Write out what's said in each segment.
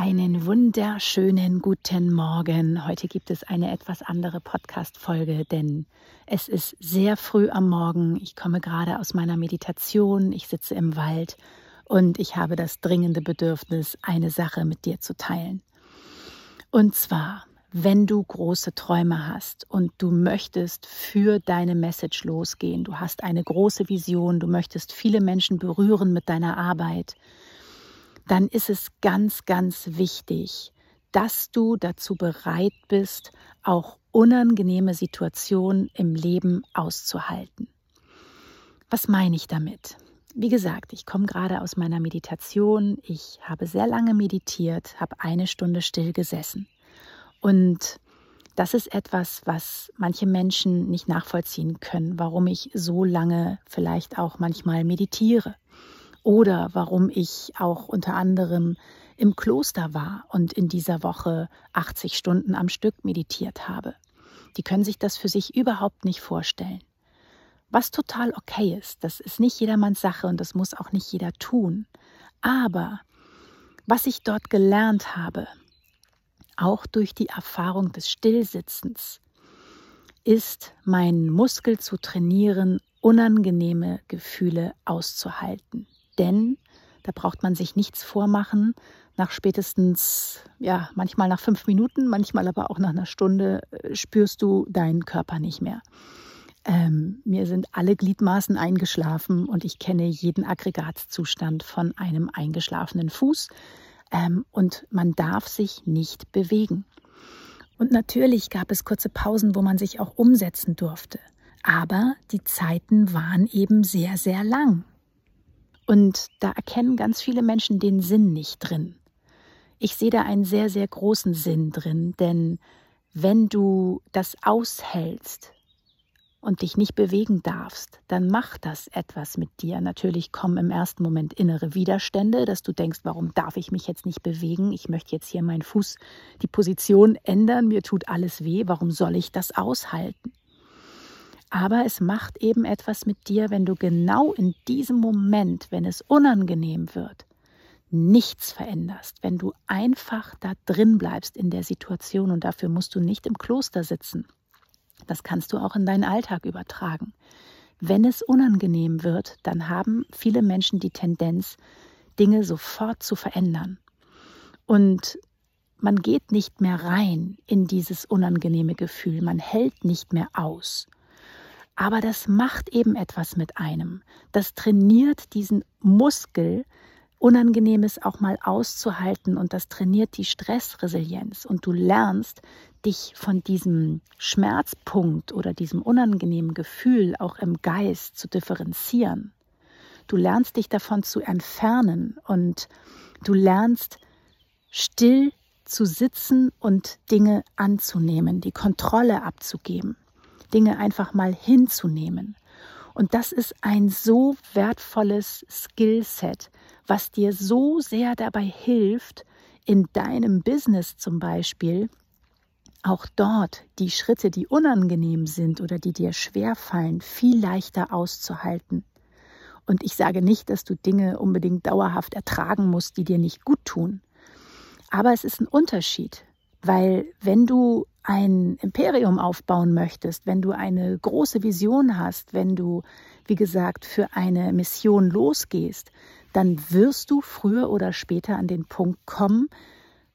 Einen wunderschönen guten Morgen. Heute gibt es eine etwas andere Podcast-Folge, denn es ist sehr früh am Morgen. Ich komme gerade aus meiner Meditation. Ich sitze im Wald und ich habe das dringende Bedürfnis, eine Sache mit dir zu teilen. Und zwar, wenn du große Träume hast und du möchtest für deine Message losgehen, du hast eine große Vision, du möchtest viele Menschen berühren mit deiner Arbeit, dann ist es ganz, ganz wichtig, dass du dazu bereit bist, auch unangenehme Situationen im Leben auszuhalten. Was meine ich damit? Wie gesagt, ich komme gerade aus meiner Meditation. Ich habe sehr lange meditiert, habe eine Stunde still gesessen. Und das ist etwas, was manche Menschen nicht nachvollziehen können, warum ich so lange vielleicht auch manchmal meditiere oder warum ich auch unter anderem im Kloster war und in dieser Woche 80 Stunden am Stück meditiert habe. Die können sich das für sich überhaupt nicht vorstellen. Was total okay ist, das ist nicht jedermanns Sache und das muss auch nicht jeder tun. Aber was ich dort gelernt habe, auch durch die Erfahrung des Stillsitzens, ist meinen Muskel zu trainieren, unangenehme Gefühle auszuhalten. Denn da braucht man sich nichts vormachen. Nach spätestens, ja, manchmal nach fünf Minuten, manchmal aber auch nach einer Stunde äh, spürst du deinen Körper nicht mehr. Ähm, mir sind alle Gliedmaßen eingeschlafen und ich kenne jeden Aggregatzustand von einem eingeschlafenen Fuß. Ähm, und man darf sich nicht bewegen. Und natürlich gab es kurze Pausen, wo man sich auch umsetzen durfte. Aber die Zeiten waren eben sehr, sehr lang. Und da erkennen ganz viele Menschen den Sinn nicht drin. Ich sehe da einen sehr, sehr großen Sinn drin, denn wenn du das aushältst und dich nicht bewegen darfst, dann macht das etwas mit dir. Natürlich kommen im ersten Moment innere Widerstände, dass du denkst, warum darf ich mich jetzt nicht bewegen? Ich möchte jetzt hier meinen Fuß, die Position ändern, mir tut alles weh, warum soll ich das aushalten? Aber es macht eben etwas mit dir, wenn du genau in diesem Moment, wenn es unangenehm wird, nichts veränderst, wenn du einfach da drin bleibst in der Situation und dafür musst du nicht im Kloster sitzen. Das kannst du auch in deinen Alltag übertragen. Wenn es unangenehm wird, dann haben viele Menschen die Tendenz, Dinge sofort zu verändern. Und man geht nicht mehr rein in dieses unangenehme Gefühl, man hält nicht mehr aus. Aber das macht eben etwas mit einem. Das trainiert diesen Muskel, Unangenehmes auch mal auszuhalten und das trainiert die Stressresilienz und du lernst, dich von diesem Schmerzpunkt oder diesem unangenehmen Gefühl auch im Geist zu differenzieren. Du lernst dich davon zu entfernen und du lernst still zu sitzen und Dinge anzunehmen, die Kontrolle abzugeben. Dinge einfach mal hinzunehmen. Und das ist ein so wertvolles Skillset, was dir so sehr dabei hilft, in deinem Business zum Beispiel, auch dort die Schritte, die unangenehm sind oder die dir schwer fallen, viel leichter auszuhalten. Und ich sage nicht, dass du Dinge unbedingt dauerhaft ertragen musst, die dir nicht gut tun. Aber es ist ein Unterschied, weil wenn du ein Imperium aufbauen möchtest, wenn du eine große Vision hast, wenn du, wie gesagt, für eine Mission losgehst, dann wirst du früher oder später an den Punkt kommen,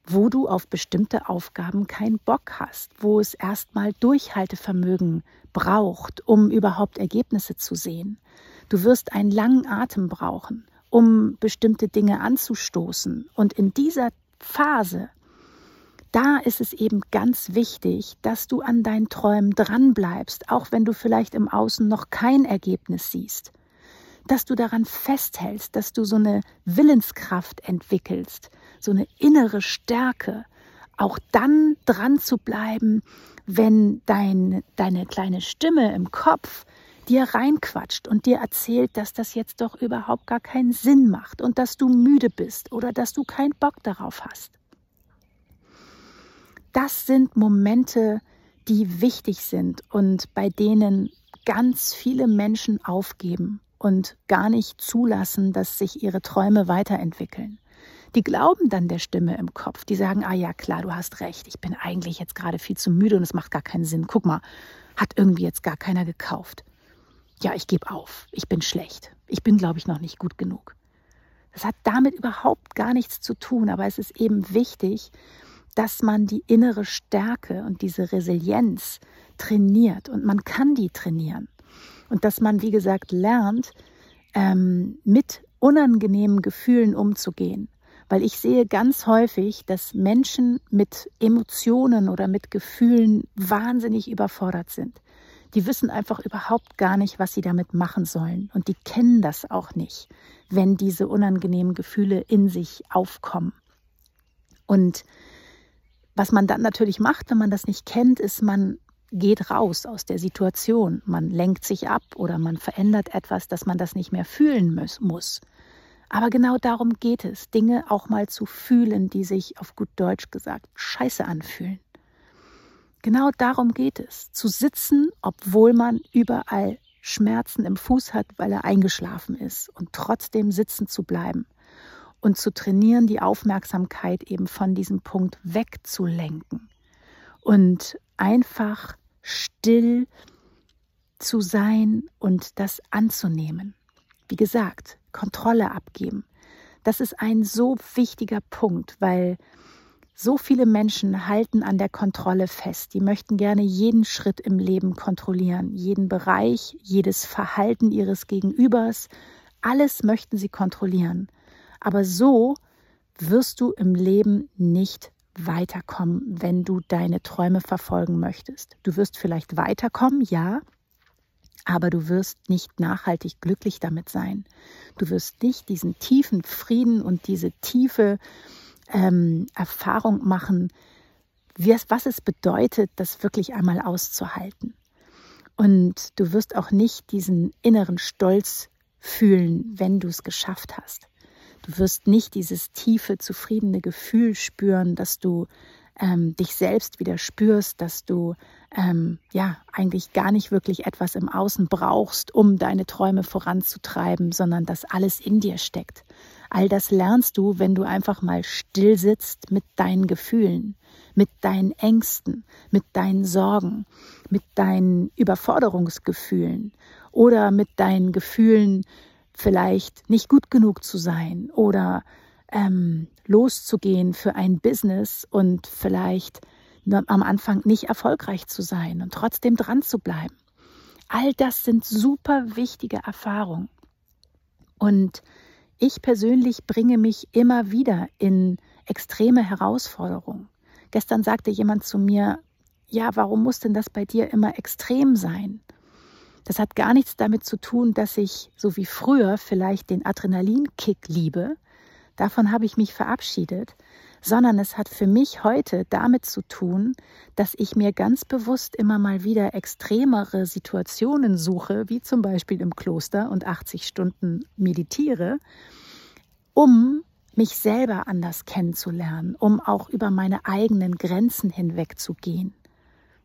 wo du auf bestimmte Aufgaben keinen Bock hast, wo es erstmal Durchhaltevermögen braucht, um überhaupt Ergebnisse zu sehen. Du wirst einen langen Atem brauchen, um bestimmte Dinge anzustoßen. Und in dieser Phase, da ist es eben ganz wichtig, dass du an deinen Träumen dranbleibst, auch wenn du vielleicht im Außen noch kein Ergebnis siehst. Dass du daran festhältst, dass du so eine Willenskraft entwickelst, so eine innere Stärke, auch dann dran zu bleiben, wenn dein, deine kleine Stimme im Kopf dir reinquatscht und dir erzählt, dass das jetzt doch überhaupt gar keinen Sinn macht und dass du müde bist oder dass du keinen Bock darauf hast. Das sind Momente, die wichtig sind und bei denen ganz viele Menschen aufgeben und gar nicht zulassen, dass sich ihre Träume weiterentwickeln die glauben dann der Stimme im Kopf. Die sagen, ah ja, klar, du hast recht, ich bin eigentlich jetzt gerade viel zu müde und es macht gar keinen Sinn. Guck mal, hat irgendwie jetzt gar keiner gekauft. Ja, ich gebe auf, ich bin schlecht. Ich bin, glaube ich, noch nicht gut genug. Das hat damit überhaupt gar nichts zu tun, aber es ist eben wichtig, dass man die innere Stärke und diese Resilienz trainiert und man kann die trainieren. Und dass man, wie gesagt, lernt, ähm, mit unangenehmen Gefühlen umzugehen weil ich sehe ganz häufig, dass Menschen mit Emotionen oder mit Gefühlen wahnsinnig überfordert sind. Die wissen einfach überhaupt gar nicht, was sie damit machen sollen. Und die kennen das auch nicht, wenn diese unangenehmen Gefühle in sich aufkommen. Und was man dann natürlich macht, wenn man das nicht kennt, ist, man geht raus aus der Situation. Man lenkt sich ab oder man verändert etwas, dass man das nicht mehr fühlen muss. Aber genau darum geht es, Dinge auch mal zu fühlen, die sich auf gut Deutsch gesagt scheiße anfühlen. Genau darum geht es, zu sitzen, obwohl man überall Schmerzen im Fuß hat, weil er eingeschlafen ist und trotzdem sitzen zu bleiben und zu trainieren, die Aufmerksamkeit eben von diesem Punkt wegzulenken und einfach still zu sein und das anzunehmen. Wie gesagt, Kontrolle abgeben. Das ist ein so wichtiger Punkt, weil so viele Menschen halten an der Kontrolle fest. Die möchten gerne jeden Schritt im Leben kontrollieren, jeden Bereich, jedes Verhalten ihres Gegenübers. Alles möchten sie kontrollieren. Aber so wirst du im Leben nicht weiterkommen, wenn du deine Träume verfolgen möchtest. Du wirst vielleicht weiterkommen, ja, aber du wirst nicht nachhaltig glücklich damit sein. Du wirst nicht diesen tiefen Frieden und diese tiefe ähm, Erfahrung machen, was es bedeutet, das wirklich einmal auszuhalten. Und du wirst auch nicht diesen inneren Stolz fühlen, wenn du es geschafft hast. Du wirst nicht dieses tiefe, zufriedene Gefühl spüren, dass du ähm, dich selbst wieder spürst, dass du ähm, ja eigentlich gar nicht wirklich etwas im Außen brauchst, um deine Träume voranzutreiben, sondern dass alles in dir steckt. All das lernst du, wenn du einfach mal still sitzt mit deinen Gefühlen, mit deinen Ängsten, mit deinen Sorgen, mit deinen Überforderungsgefühlen oder mit deinen Gefühlen, vielleicht nicht gut genug zu sein oder ähm, loszugehen für ein Business und vielleicht am Anfang nicht erfolgreich zu sein und trotzdem dran zu bleiben. All das sind super wichtige Erfahrungen. Und ich persönlich bringe mich immer wieder in extreme Herausforderungen. Gestern sagte jemand zu mir, ja, warum muss denn das bei dir immer extrem sein? Das hat gar nichts damit zu tun, dass ich so wie früher vielleicht den Adrenalinkick liebe, davon habe ich mich verabschiedet, sondern es hat für mich heute damit zu tun, dass ich mir ganz bewusst immer mal wieder extremere Situationen suche, wie zum Beispiel im Kloster und 80 Stunden meditiere, um mich selber anders kennenzulernen, um auch über meine eigenen Grenzen hinwegzugehen.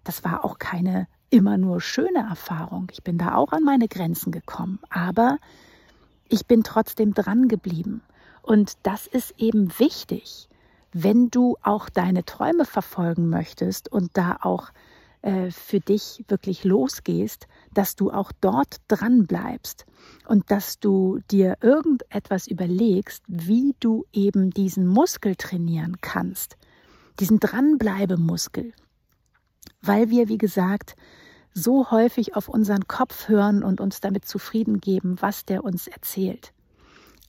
Das war auch keine immer nur schöne Erfahrung. Ich bin da auch an meine Grenzen gekommen, aber ich bin trotzdem dran geblieben und das ist eben wichtig, wenn du auch deine Träume verfolgen möchtest und da auch äh, für dich wirklich losgehst, dass du auch dort dran bleibst und dass du dir irgendetwas überlegst, wie du eben diesen Muskel trainieren kannst, diesen Dranbleibemuskel, weil wir, wie gesagt, so häufig auf unseren Kopf hören und uns damit zufrieden geben, was der uns erzählt.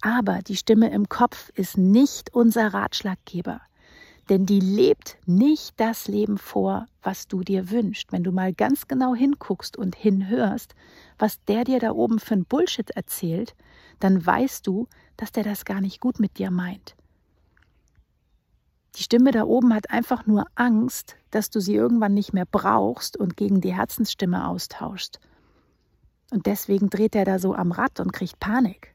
Aber die Stimme im Kopf ist nicht unser Ratschlaggeber, denn die lebt nicht das Leben vor, was du dir wünschst. Wenn du mal ganz genau hinguckst und hinhörst, was der dir da oben für ein Bullshit erzählt, dann weißt du, dass der das gar nicht gut mit dir meint. Die Stimme da oben hat einfach nur Angst, dass du sie irgendwann nicht mehr brauchst und gegen die Herzensstimme austauschst. Und deswegen dreht er da so am Rad und kriegt Panik.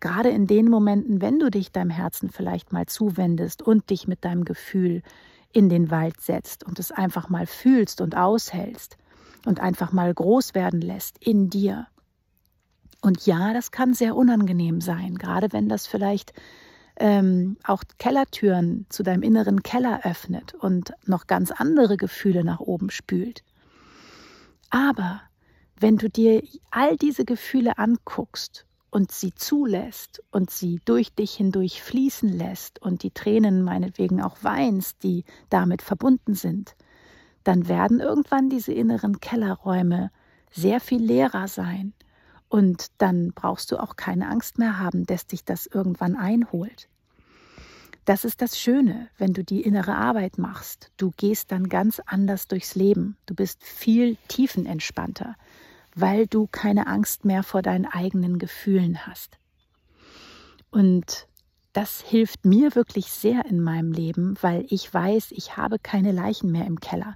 Gerade in den Momenten, wenn du dich deinem Herzen vielleicht mal zuwendest und dich mit deinem Gefühl in den Wald setzt und es einfach mal fühlst und aushältst und einfach mal groß werden lässt in dir. Und ja, das kann sehr unangenehm sein, gerade wenn das vielleicht ähm, auch Kellertüren zu deinem inneren Keller öffnet und noch ganz andere Gefühle nach oben spült. Aber wenn du dir all diese Gefühle anguckst und sie zulässt und sie durch dich hindurch fließen lässt und die Tränen meinetwegen auch weinst, die damit verbunden sind, dann werden irgendwann diese inneren Kellerräume sehr viel leerer sein und dann brauchst du auch keine Angst mehr haben, dass dich das irgendwann einholt. Das ist das Schöne, wenn du die innere Arbeit machst. Du gehst dann ganz anders durchs Leben. Du bist viel tiefenentspannter, weil du keine Angst mehr vor deinen eigenen Gefühlen hast. Und das hilft mir wirklich sehr in meinem Leben, weil ich weiß, ich habe keine Leichen mehr im Keller.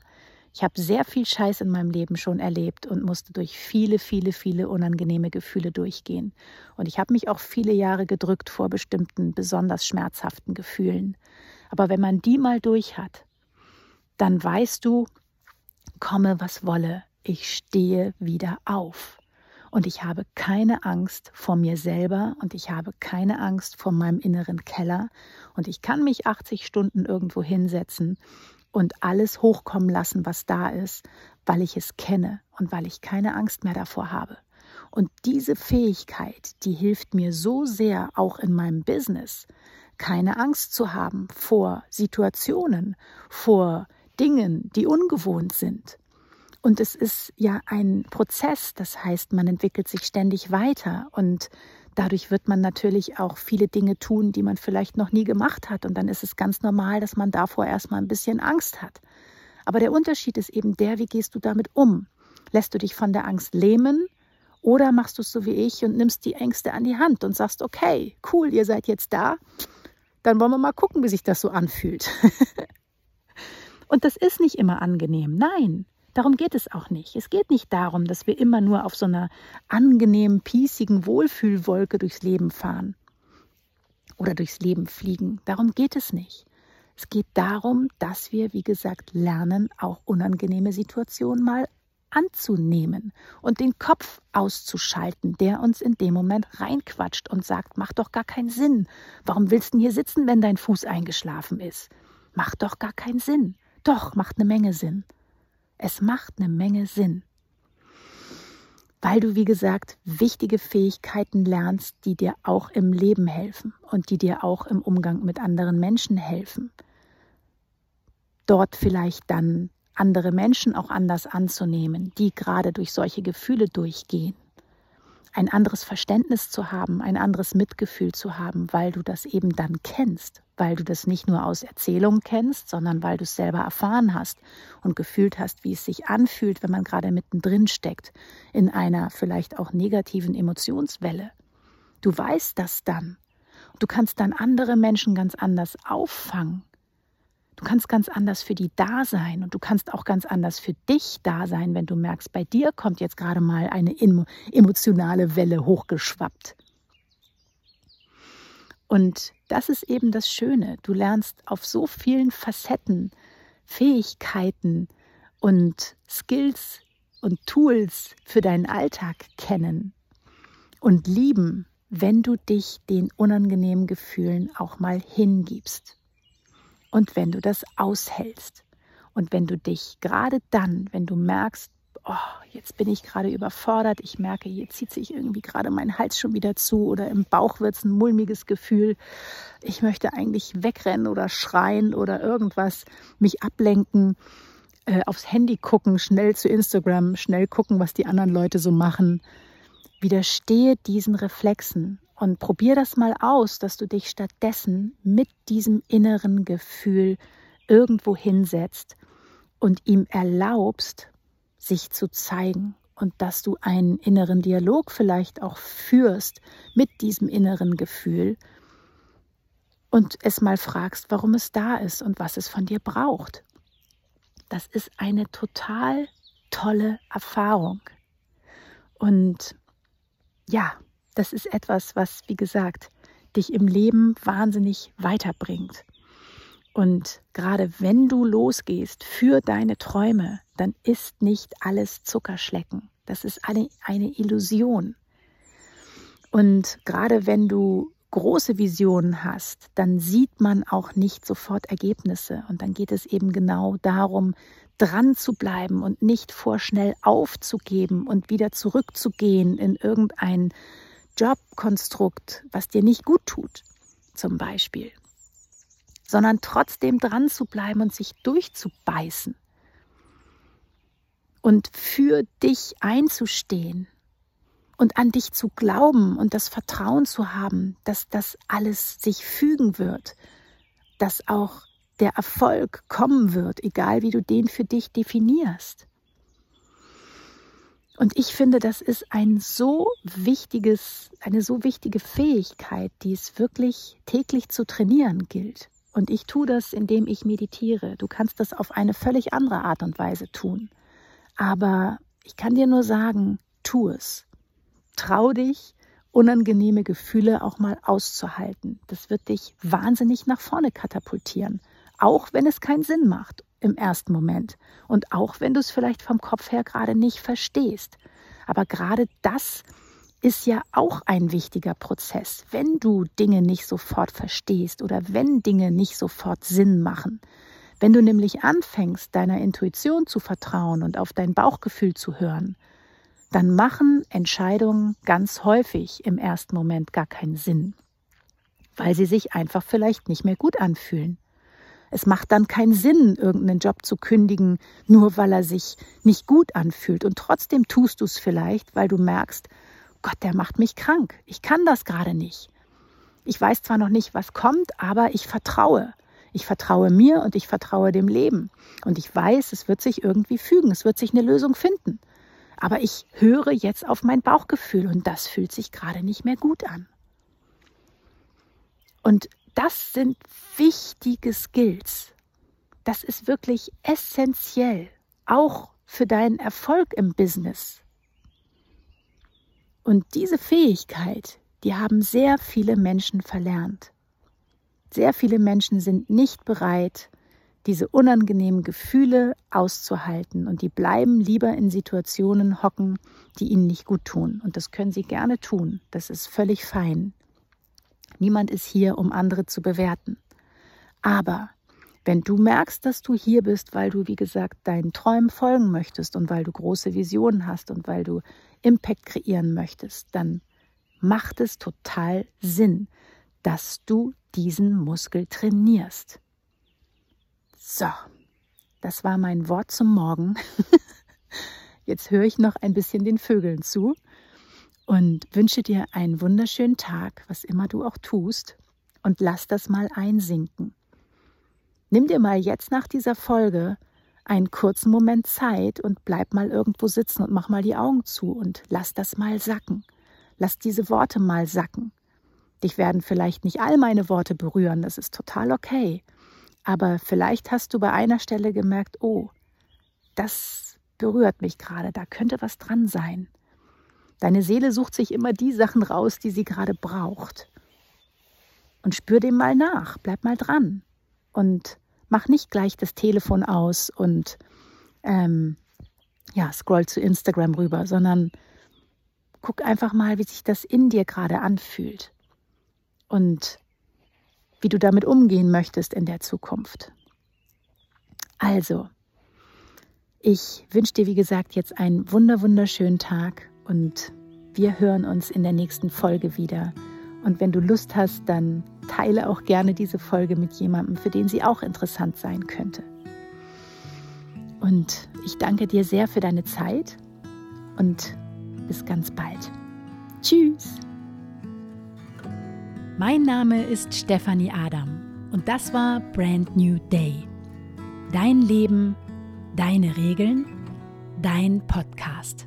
Ich habe sehr viel Scheiß in meinem Leben schon erlebt und musste durch viele, viele, viele unangenehme Gefühle durchgehen. Und ich habe mich auch viele Jahre gedrückt vor bestimmten besonders schmerzhaften Gefühlen. Aber wenn man die mal durch hat, dann weißt du, komme was wolle, ich stehe wieder auf. Und ich habe keine Angst vor mir selber und ich habe keine Angst vor meinem inneren Keller. Und ich kann mich 80 Stunden irgendwo hinsetzen und alles hochkommen lassen, was da ist, weil ich es kenne und weil ich keine Angst mehr davor habe. Und diese Fähigkeit, die hilft mir so sehr auch in meinem Business, keine Angst zu haben vor Situationen, vor Dingen, die ungewohnt sind. Und es ist ja ein Prozess, das heißt, man entwickelt sich ständig weiter und Dadurch wird man natürlich auch viele Dinge tun, die man vielleicht noch nie gemacht hat. Und dann ist es ganz normal, dass man davor erstmal ein bisschen Angst hat. Aber der Unterschied ist eben der, wie gehst du damit um? Lässt du dich von der Angst lähmen oder machst du es so wie ich und nimmst die Ängste an die Hand und sagst, okay, cool, ihr seid jetzt da, dann wollen wir mal gucken, wie sich das so anfühlt. und das ist nicht immer angenehm. Nein, Darum geht es auch nicht. Es geht nicht darum, dass wir immer nur auf so einer angenehmen, piesigen Wohlfühlwolke durchs Leben fahren oder durchs Leben fliegen. Darum geht es nicht. Es geht darum, dass wir, wie gesagt, lernen, auch unangenehme Situationen mal anzunehmen und den Kopf auszuschalten, der uns in dem Moment reinquatscht und sagt, macht doch gar keinen Sinn. Warum willst du hier sitzen, wenn dein Fuß eingeschlafen ist? Macht doch gar keinen Sinn. Doch, macht eine Menge Sinn. Es macht eine Menge Sinn, weil du, wie gesagt, wichtige Fähigkeiten lernst, die dir auch im Leben helfen und die dir auch im Umgang mit anderen Menschen helfen. Dort vielleicht dann andere Menschen auch anders anzunehmen, die gerade durch solche Gefühle durchgehen ein anderes Verständnis zu haben, ein anderes Mitgefühl zu haben, weil du das eben dann kennst, weil du das nicht nur aus Erzählungen kennst, sondern weil du es selber erfahren hast und gefühlt hast, wie es sich anfühlt, wenn man gerade mittendrin steckt in einer vielleicht auch negativen Emotionswelle. Du weißt das dann. Du kannst dann andere Menschen ganz anders auffangen Du kannst ganz anders für die da sein und du kannst auch ganz anders für dich da sein, wenn du merkst, bei dir kommt jetzt gerade mal eine emotionale Welle hochgeschwappt. Und das ist eben das Schöne. Du lernst auf so vielen Facetten Fähigkeiten und Skills und Tools für deinen Alltag kennen und lieben, wenn du dich den unangenehmen Gefühlen auch mal hingibst. Und wenn du das aushältst und wenn du dich gerade dann, wenn du merkst, oh, jetzt bin ich gerade überfordert, ich merke, hier zieht sich irgendwie gerade mein Hals schon wieder zu oder im Bauch wird es ein mulmiges Gefühl, ich möchte eigentlich wegrennen oder schreien oder irgendwas, mich ablenken, äh, aufs Handy gucken, schnell zu Instagram, schnell gucken, was die anderen Leute so machen. Widerstehe diesen Reflexen und probier das mal aus, dass du dich stattdessen mit diesem inneren Gefühl irgendwo hinsetzt und ihm erlaubst, sich zu zeigen und dass du einen inneren Dialog vielleicht auch führst mit diesem inneren Gefühl und es mal fragst, warum es da ist und was es von dir braucht. Das ist eine total tolle Erfahrung. Und ja, das ist etwas, was, wie gesagt, dich im Leben wahnsinnig weiterbringt. Und gerade wenn du losgehst für deine Träume, dann ist nicht alles Zuckerschlecken. Das ist eine, eine Illusion. Und gerade wenn du große Visionen hast, dann sieht man auch nicht sofort Ergebnisse. Und dann geht es eben genau darum, dran zu bleiben und nicht vorschnell aufzugeben und wieder zurückzugehen in irgendein Jobkonstrukt, was dir nicht gut tut, zum Beispiel sondern trotzdem dran zu bleiben und sich durchzubeißen und für dich einzustehen und an dich zu glauben und das Vertrauen zu haben, dass das alles sich fügen wird, dass auch der Erfolg kommen wird, egal wie du den für dich definierst. Und ich finde, das ist ein so wichtiges, eine so wichtige Fähigkeit, die es wirklich täglich zu trainieren gilt. Und ich tue das, indem ich meditiere. Du kannst das auf eine völlig andere Art und Weise tun. Aber ich kann dir nur sagen, tu es. Trau dich, unangenehme Gefühle auch mal auszuhalten. Das wird dich wahnsinnig nach vorne katapultieren. Auch wenn es keinen Sinn macht im ersten Moment. Und auch wenn du es vielleicht vom Kopf her gerade nicht verstehst. Aber gerade das ist ja auch ein wichtiger Prozess, wenn du Dinge nicht sofort verstehst oder wenn Dinge nicht sofort Sinn machen. Wenn du nämlich anfängst, deiner Intuition zu vertrauen und auf dein Bauchgefühl zu hören, dann machen Entscheidungen ganz häufig im ersten Moment gar keinen Sinn, weil sie sich einfach vielleicht nicht mehr gut anfühlen. Es macht dann keinen Sinn, irgendeinen Job zu kündigen, nur weil er sich nicht gut anfühlt. Und trotzdem tust du es vielleicht, weil du merkst, Gott, der macht mich krank. Ich kann das gerade nicht. Ich weiß zwar noch nicht, was kommt, aber ich vertraue. Ich vertraue mir und ich vertraue dem Leben. Und ich weiß, es wird sich irgendwie fügen, es wird sich eine Lösung finden. Aber ich höre jetzt auf mein Bauchgefühl und das fühlt sich gerade nicht mehr gut an. Und das sind wichtige Skills. Das ist wirklich essentiell, auch für deinen Erfolg im Business, und diese Fähigkeit, die haben sehr viele Menschen verlernt. Sehr viele Menschen sind nicht bereit, diese unangenehmen Gefühle auszuhalten und die bleiben lieber in Situationen hocken, die ihnen nicht gut tun. Und das können sie gerne tun. Das ist völlig fein. Niemand ist hier, um andere zu bewerten. Aber wenn du merkst, dass du hier bist, weil du, wie gesagt, deinen Träumen folgen möchtest und weil du große Visionen hast und weil du Impact kreieren möchtest, dann macht es total Sinn, dass du diesen Muskel trainierst. So, das war mein Wort zum Morgen. Jetzt höre ich noch ein bisschen den Vögeln zu und wünsche dir einen wunderschönen Tag, was immer du auch tust, und lass das mal einsinken. Nimm dir mal jetzt nach dieser Folge einen kurzen Moment Zeit und bleib mal irgendwo sitzen und mach mal die Augen zu und lass das mal sacken. Lass diese Worte mal sacken. Dich werden vielleicht nicht all meine Worte berühren, das ist total okay. Aber vielleicht hast du bei einer Stelle gemerkt, oh, das berührt mich gerade, da könnte was dran sein. Deine Seele sucht sich immer die Sachen raus, die sie gerade braucht. Und spür dem mal nach, bleib mal dran. Und mach nicht gleich das Telefon aus und ähm, ja, scroll zu Instagram rüber, sondern guck einfach mal, wie sich das in dir gerade anfühlt und wie du damit umgehen möchtest in der Zukunft. Also, Ich wünsche dir, wie gesagt, jetzt einen wunder wunderschönen Tag und wir hören uns in der nächsten Folge wieder. Und wenn du Lust hast, dann teile auch gerne diese Folge mit jemandem, für den sie auch interessant sein könnte. Und ich danke dir sehr für deine Zeit und bis ganz bald. Tschüss! Mein Name ist Stefanie Adam und das war Brand New Day. Dein Leben, deine Regeln, dein Podcast.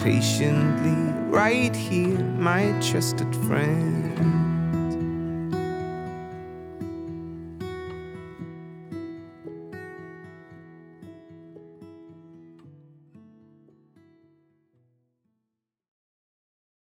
patiently right here, my trusted friend.